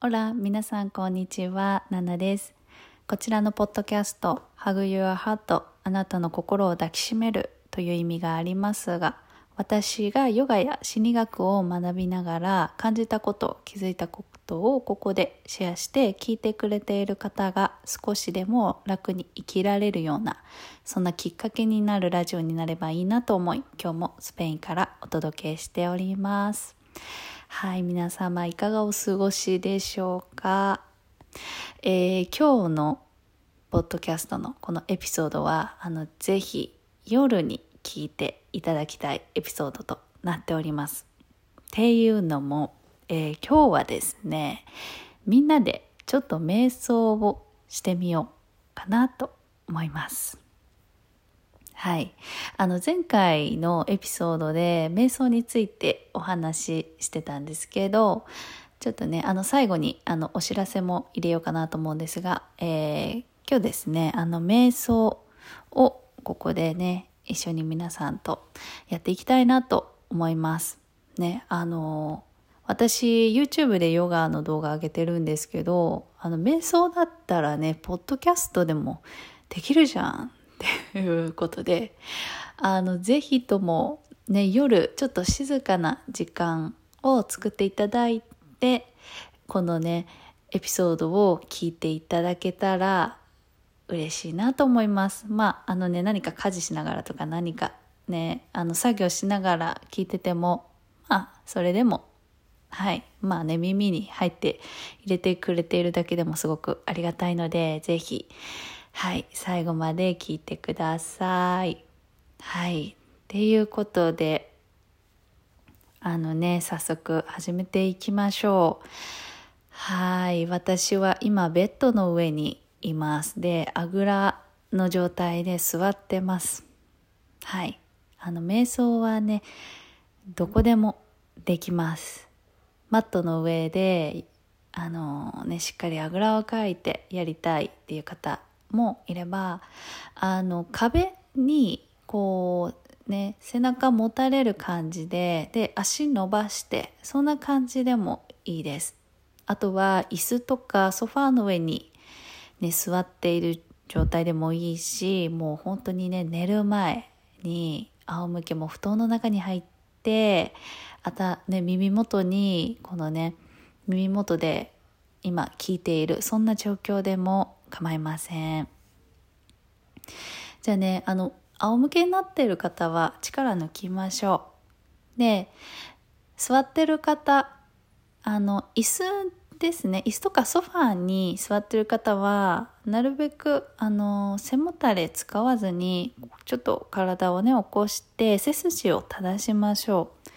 オラ、皆さんこんにちは、ナナです。こちらのポッドキャスト、Hug Your Heart あなたの心を抱きしめるという意味がありますが、私がヨガや心理学を学びながら感じたこと、気づいたことをここでシェアして聞いてくれている方が少しでも楽に生きられるような、そんなきっかけになるラジオになればいいなと思い、今日もスペインからお届けしております。はい、皆様いかがお過ごしでしょうか？えー今日のポッドキャストのこのエピソードは、あの、ぜひ夜に聞いていただきたいエピソードとなっております。っていうのも、えー今日はですね、みんなでちょっと瞑想をしてみようかなと思います。はい。あの、前回のエピソードで瞑想についてお話ししてたんですけど、ちょっとね、あの、最後に、あの、お知らせも入れようかなと思うんですが、えー今日ですね、あの、瞑想をここでね、一緒に皆さんとやっていきたいなと思います。ね、あの、私、YouTube でヨガの動画上げてるんですけど、あの、瞑想だったらね、ポッドキャストでもできるじゃんっていうことで、あの、ぜひともね、夜、ちょっと静かな時間を作っていただいて、このね、エピソードを聞いていただけたら嬉しいなと思います。まあ、あのね、何か家事しながらとか何かね、あの、作業しながら聞いてても、まあ、それでも、はい。まあね、耳に入って入れてくれているだけでもすごくありがたいので、ぜひ、はい、最後まで聞いてください。はい。っていうことで、あのね、早速始めていきましょう。はい。私は今ベッドの上にいます。で、あぐらの状態で座ってます。はい。あの、瞑想はね、どこでもできます。マットの上で、あのね、しっかりあぐらをかいてやりたいっていう方もいれば、あの、壁に、こう、ね、背中持たれる感じで、で、足伸ばして、そんな感じでもいいです。あとは、椅子とかソファーの上に、ね、座っている状態でもいいし、もう本当にね、寝る前に仰向けも布団の中に入って、あた、ね、耳元に、このね、耳元で今聞いている、そんな状況でも構いません。じゃあね、あの、仰向けになっている方は力抜きましょう。で、座ってる方、あの、椅子ですね。椅子とかソファーに座ってる方は、なるべく、あの、背もたれ使わずに、ちょっと体をね、起こして、背筋を正しましょう。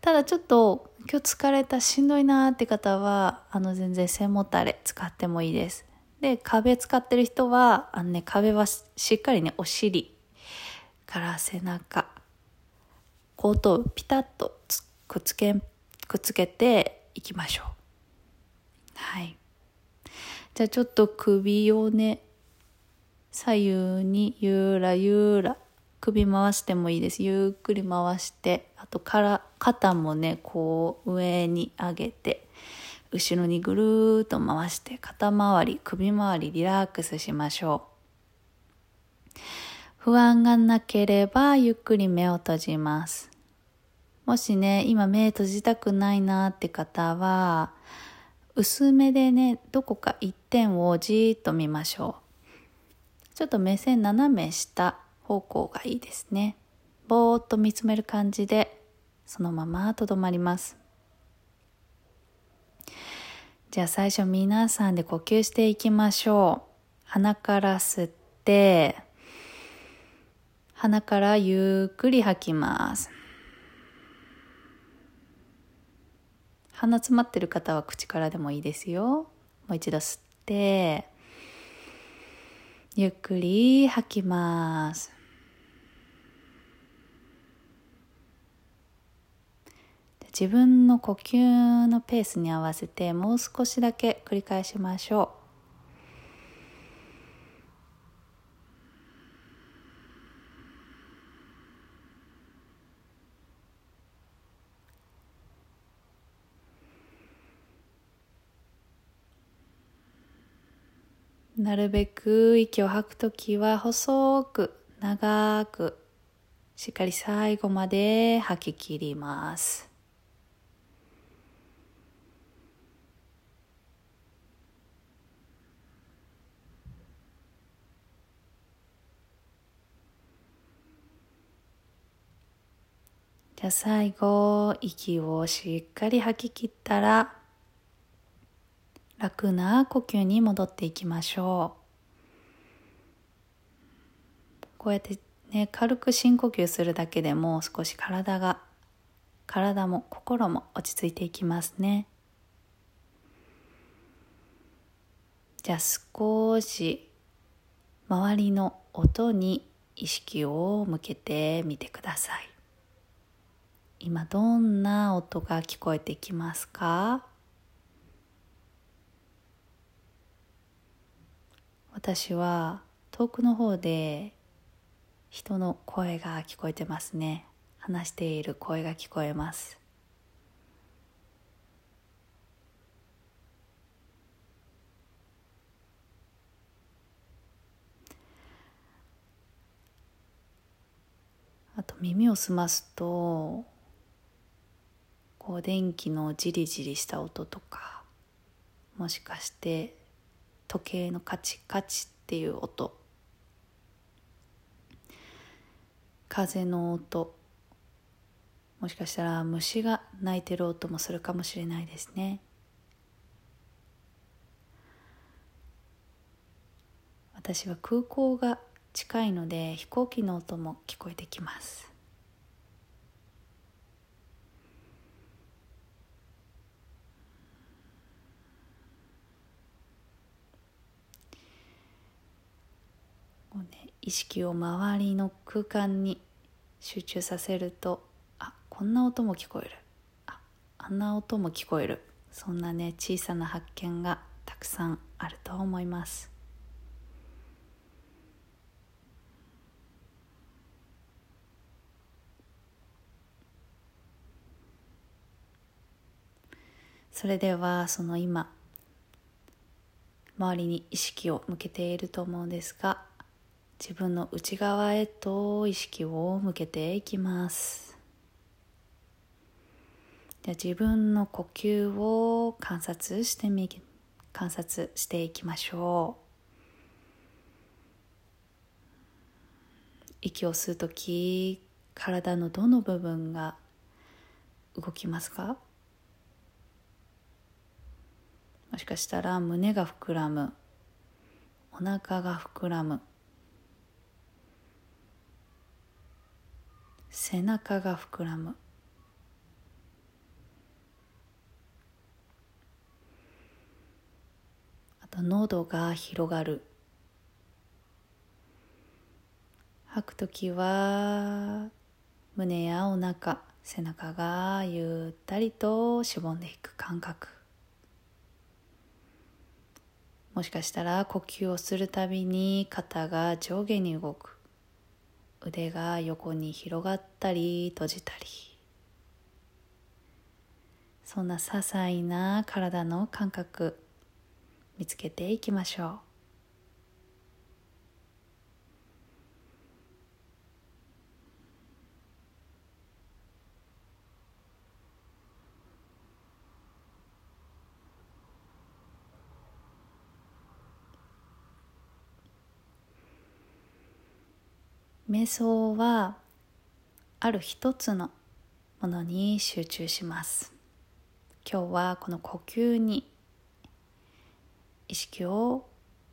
ただちょっと、今日疲れた、しんどいなーって方は、あの、全然背もたれ使ってもいいです。で、壁使ってる人は、あのね、壁はしっかりね、お尻から背中、後頭部ピタッとくっつけ、くっつけていきましょう。はい。じゃあちょっと首をね、左右にゆらゆら、首回してもいいです。ゆっくり回して、あとから、肩もね、こう上に上げて、後ろにぐるーっと回して、肩周り、首周りリラックスしましょう。不安がなければ、ゆっくり目を閉じます。もしね、今目閉じたくないなって方は、薄めでね、どこか一点をじーっと見ましょう。ちょっと目線斜め下方向がいいですね。ぼーっと見つめる感じで、そのままとどまります。じゃあ最初皆さんで呼吸していきましょう。鼻から吸って、鼻からゆっくり吐きます。鼻詰まってる方は口からでもいいですよ。もう一度吸って、ゆっくり吐きます。自分の呼吸のペースに合わせてもう少しだけ繰り返しましょう。なるべく息を吐くときは細く長くしっかり最後まで吐き切りますじゃあ最後息をしっかり吐き切ったら楽な呼吸に戻っていきましょう。こうやってね軽く深呼吸するだけでも少し体が体も心も落ち着いていきますね。じゃあ少し周りの音に意識を向けてみてください。今どんな音が聞こえてきますか？私は遠くの方で人の声が聞こえてますね。話している声が聞こえます。あと耳を澄ますとこう電気のジリジリした音とかもしかして時計のカチカチっていう音。風の音。もしかしたら虫が鳴いてる音もするかもしれないですね。私は空港が近いので飛行機の音も聞こえてきます。意識を周りの空間に集中させるとあこんな音も聞こえる。ああんな音も聞こえる。そんなね小さな発見がたくさんあると思います。それではその今周りに意識を向けていると思うんですが自分の内側へと意識を向けていきます。で自分の呼吸を観察してみ観察していきましょう。息を吸う時体のどの部分が動きますか？もしかしたら胸が膨らむお腹が膨らむ。背中が膨らむ。あと喉が広がる。吐く時は胸やお腹背中がゆったりとしぼんでいく感覚。もしかしたら呼吸をするたびに肩が上下に動く。腕が横に広がったり閉じたり。そんな些細な体の感覚見つけていきましょう。瞑想はある一つのものに集中します。今日はこの呼吸に意識を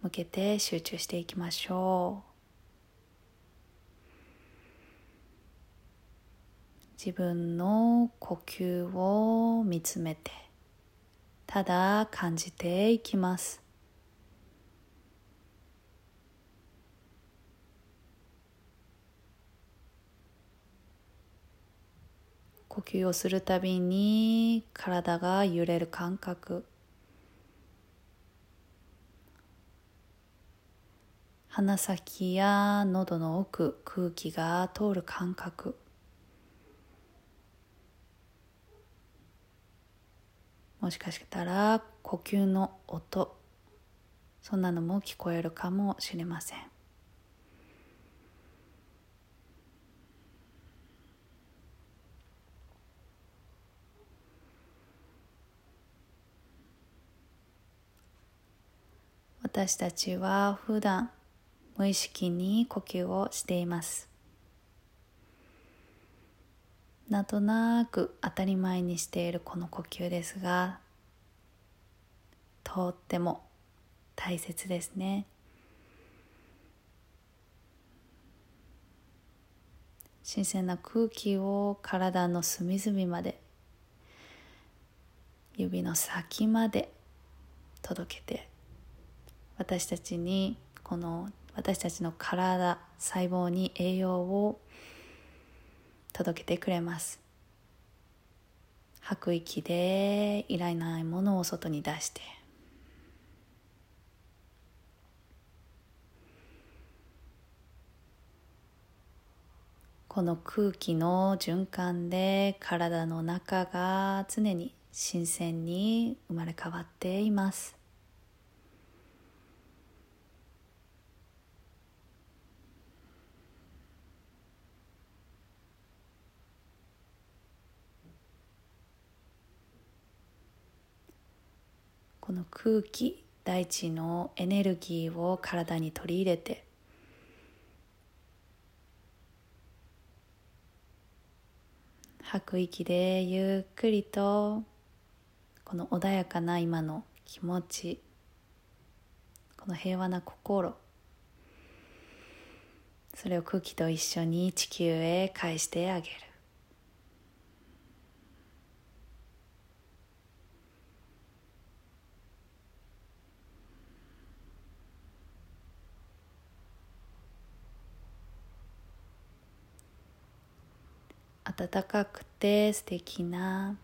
向けて集中していきましょう。自分の呼吸を見つめてただ感じていきます。呼吸をするたびに体が揺れる感覚。鼻先や喉の奥空気が通る感覚。もしかしたら呼吸の音そんなのも聞こえるかもしれません。私たちは普段無意識に呼吸をしています。なんとなく当たり前にしているこの呼吸ですがとっても大切ですね。新鮮な空気を体の隅々まで指の先まで届けて私たちにこの私たちの体細胞に栄養を届けてくれます。吐く息でいらないものを外に出して。この空気の循環で体の中が常に新鮮に生まれ変わっています。空気大地のエネルギーを体に取り入れて吐く息でゆっくりとこの穏やかな今の気持ちこの平和な心それを空気と一緒に地球へ返してあげる。暖かくて素敵な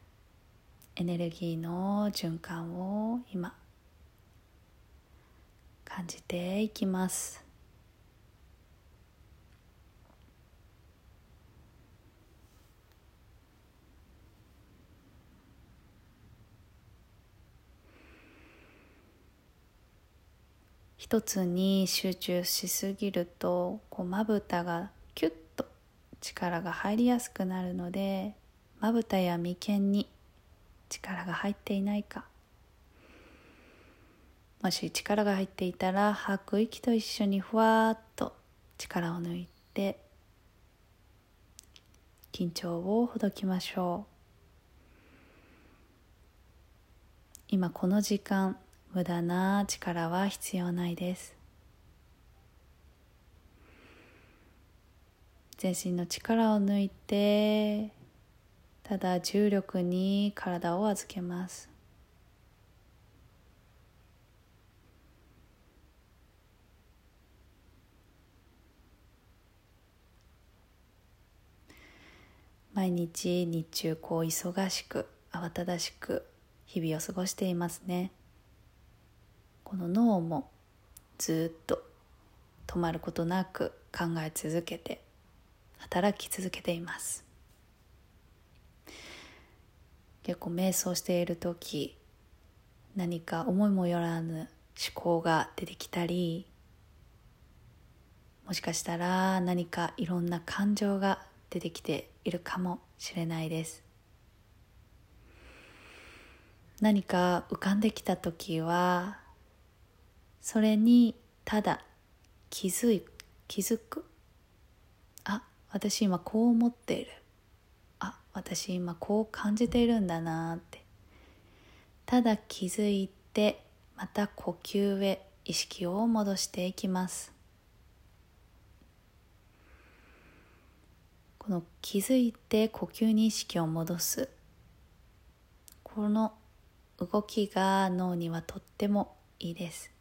エネルギーの循環を今感じていきます。一つに集中しすぎるとこうまぶたがキュッ力が入りやすくなるのでまぶたや眉間に力が入っていないか。もし力が入っていたら吐く息と一緒にふわっと力を抜いて緊張をほどきましょう。今この時間無駄な力は必要ないです。全身の力を抜いてただ重力に体を預けます。毎日日中こう忙しく慌ただしく日々を過ごしていますね。この脳もずっと止まることなく考え続けて働き続けています。結構瞑想している時何か思いもよらぬ思考が出てきたりもしかしたら何かいろんな感情が出てきているかもしれないです。何か浮かんできた時はそれにただ気づい気づく私今こう思っている。あ私今こう感じているんだなって。ただ気づいてまた呼吸へ意識を戻していきます。この気づいて呼吸に意識を戻す。この動きが脳にはとってもいいです。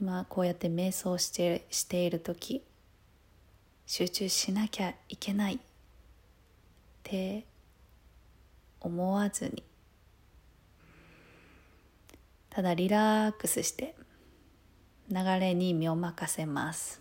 今こうやって瞑想してしている時集中しなきゃいけないって思わずにただリラックスして流れに身を任せます。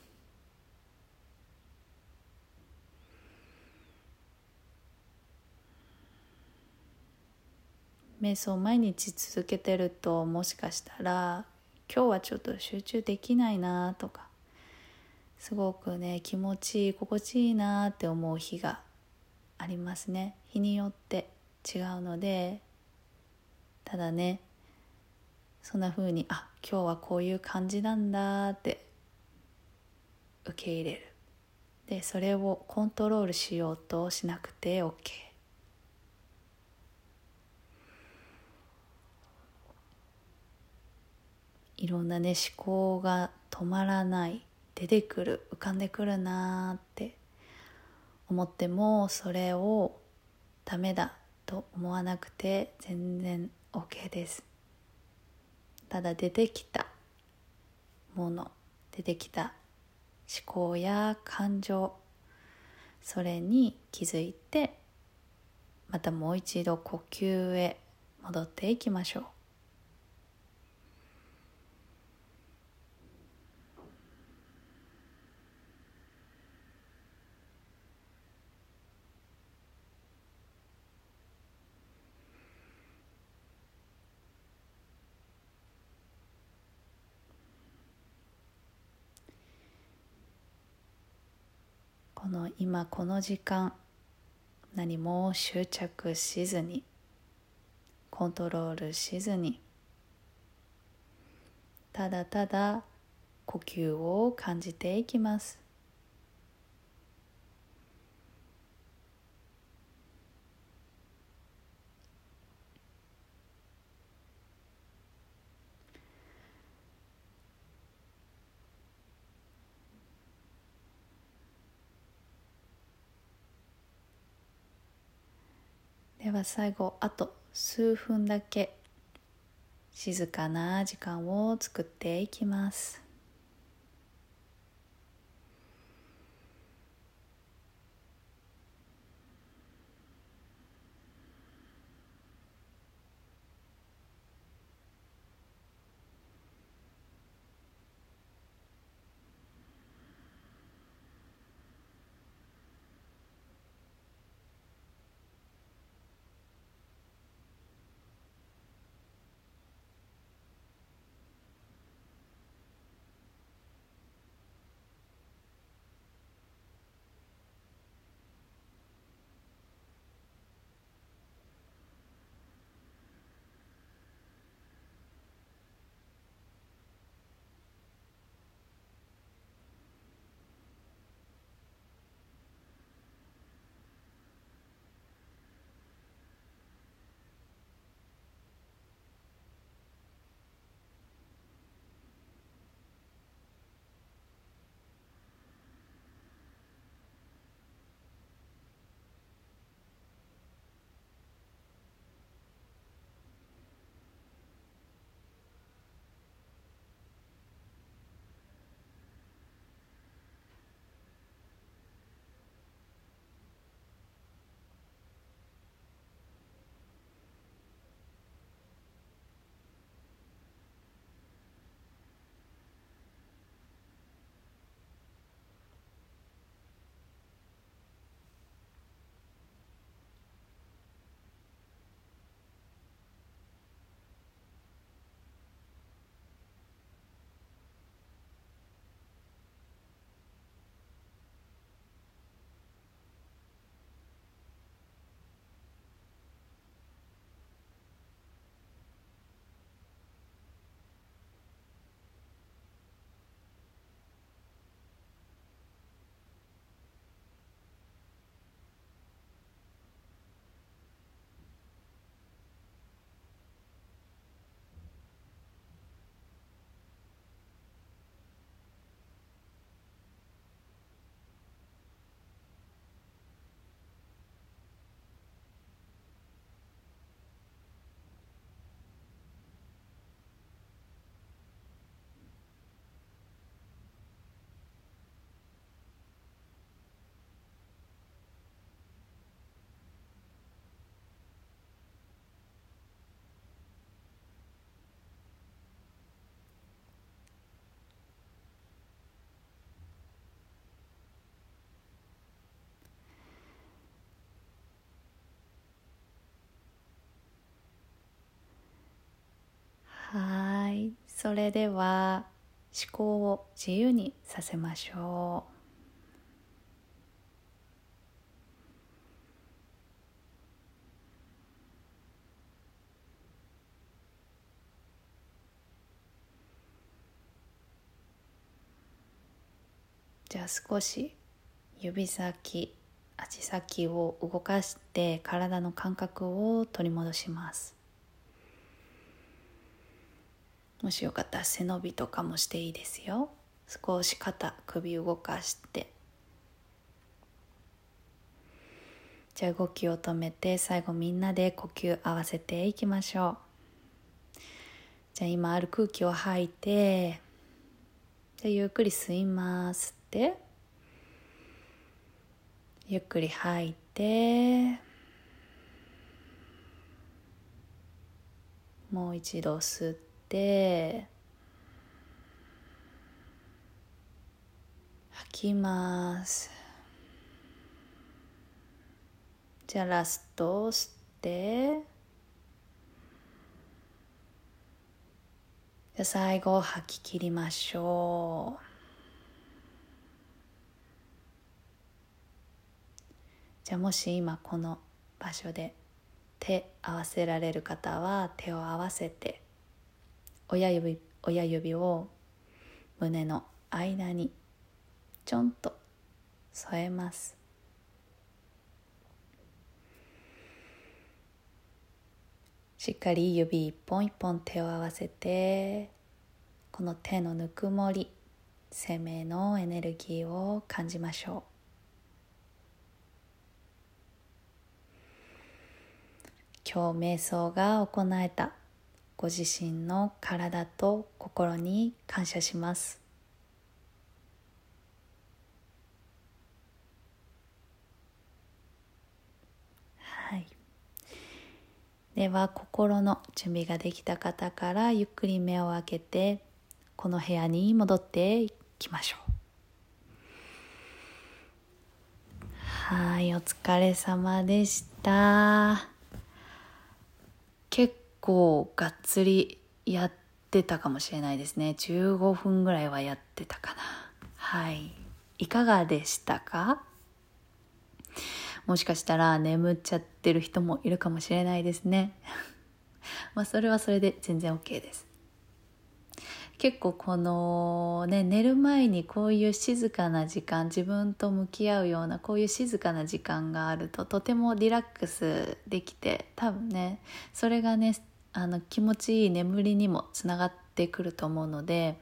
瞑想を毎日続けてるともしかしたら今日はちょっと集中できないなとかすごくね気持ちいい心地いいなって思う日がありますね。日によって違うのでただねそんな風にあ今日はこういう感じなんだって受け入れる。でそれをコントロールしようとしなくて OK いろんなね思考が止まらない出てくる浮かんでくるなーって。思ってもそれをダメだと思わなくて全然 OK です。ただ出てきたもの出てきた思考や感情それに気づいてまたもう一度呼吸へ戻っていきましょうこ今この時間何も執着しずにコントロールしずにただただ呼吸を感じていきます。では最後あと数分だけ。静かな時間を作っていきます。それでは思考を自由にさせましょう。じゃあ少し指先足先を動かして体の感覚を取り戻します。もしよかったら背伸びとかもしていいですよ。少し肩首動かして。じゃあ動きを止めて最後みんなで呼吸合わせていきましょう。じゃあ今ある空気を吐いて。じゃあゆっくり吸いますって。ゆっくり吐いて。もう一度吸って。吐きます。じゃあラスト吸って。じゃあ最後吐き切りましょう。じゃあもし今この場所で手合わせられる方は手を合わせて。親指親指を胸の間にちょんと添えます。しっかり指一本一本手を合わせてこの手のぬくもり生命のエネルギーを感じましょう。今日瞑想が行えた。ご自身の体と心に感謝します。はい。では心の準備ができた方からゆっくり目を開けてこの部屋に戻っていきましょう。はいお疲れ様でした。構がっつりやってたかもしれないですね。15分ぐらいはやってたかな。はい。いかがでしたか？もしかしたら眠っちゃってる人もいるかもしれないですね。まあそれはそれで全然 OK です。結構このね寝る前にこういう静かな時間自分と向き合うようなこういう静かな時間があるととてもリラックスできて多分ねそれがねあの気持ちいい眠りにもつながってくると思うので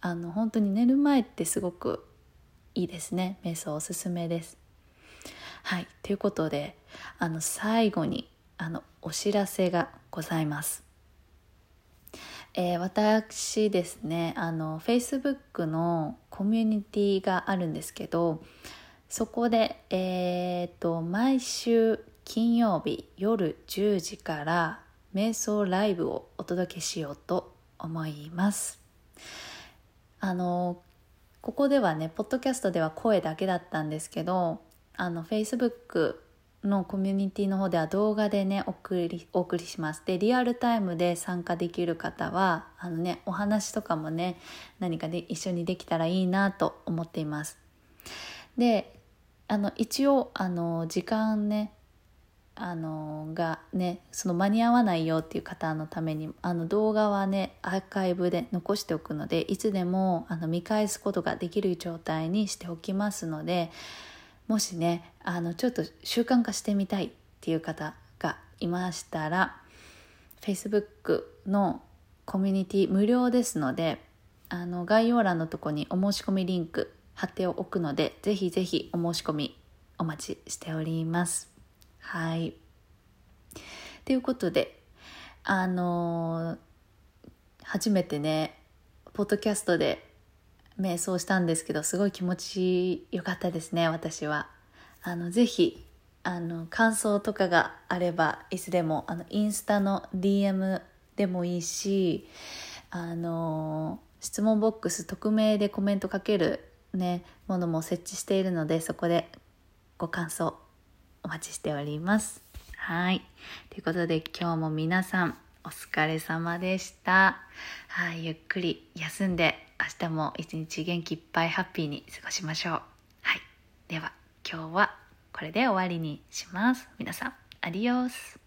あの本当に寝る前ってすごくいいですね瞑想おすすめです。はいということであの最後にあのお知らせがございます。えー、私ですねあの Facebook のコミュニティがあるんですけどそこで、えーと、毎週金曜日夜10時から瞑想ライブをお届けしようと思います。あのここではねポッドキャストでは声だけだったんですけどあの Facebook のコミュニティの方では動画でね送りお送りします。でリアルタイムで参加できる方はあのねお話とかもね何かで一緒にできたらいいなと思っています。であの一応あの時間ねあのがねその間に合わないよっていう方のためにあの動画はねアーカイブで残しておくのでいつでもあの見返すことができる状態にしておきますのでもしねあのちょっと習慣化してみたいっていう方がいましたら Facebook のコミュニティ無料ですのであの概要欄のとこにお申し込みリンク貼っておくのでぜひぜひお申し込みお待ちしております。はい。ということであの初めてねポッドキャストで瞑想したんですけどすごい気持ちよかったですね私は。あのぜひあの感想とかがあればいつでもあのインスタの DM でもいいしあの質問ボックス匿名でコメントかけるねものも設置しているのでそこでご感想お待ちしておりますはいということで今日も皆さんお疲れ様でした。はい、ゆっくり休んで、明日も一日元気いっぱいハッピーに過ごしましょう。はい。では、今日はこれで終わりにします。皆さん、アディオス。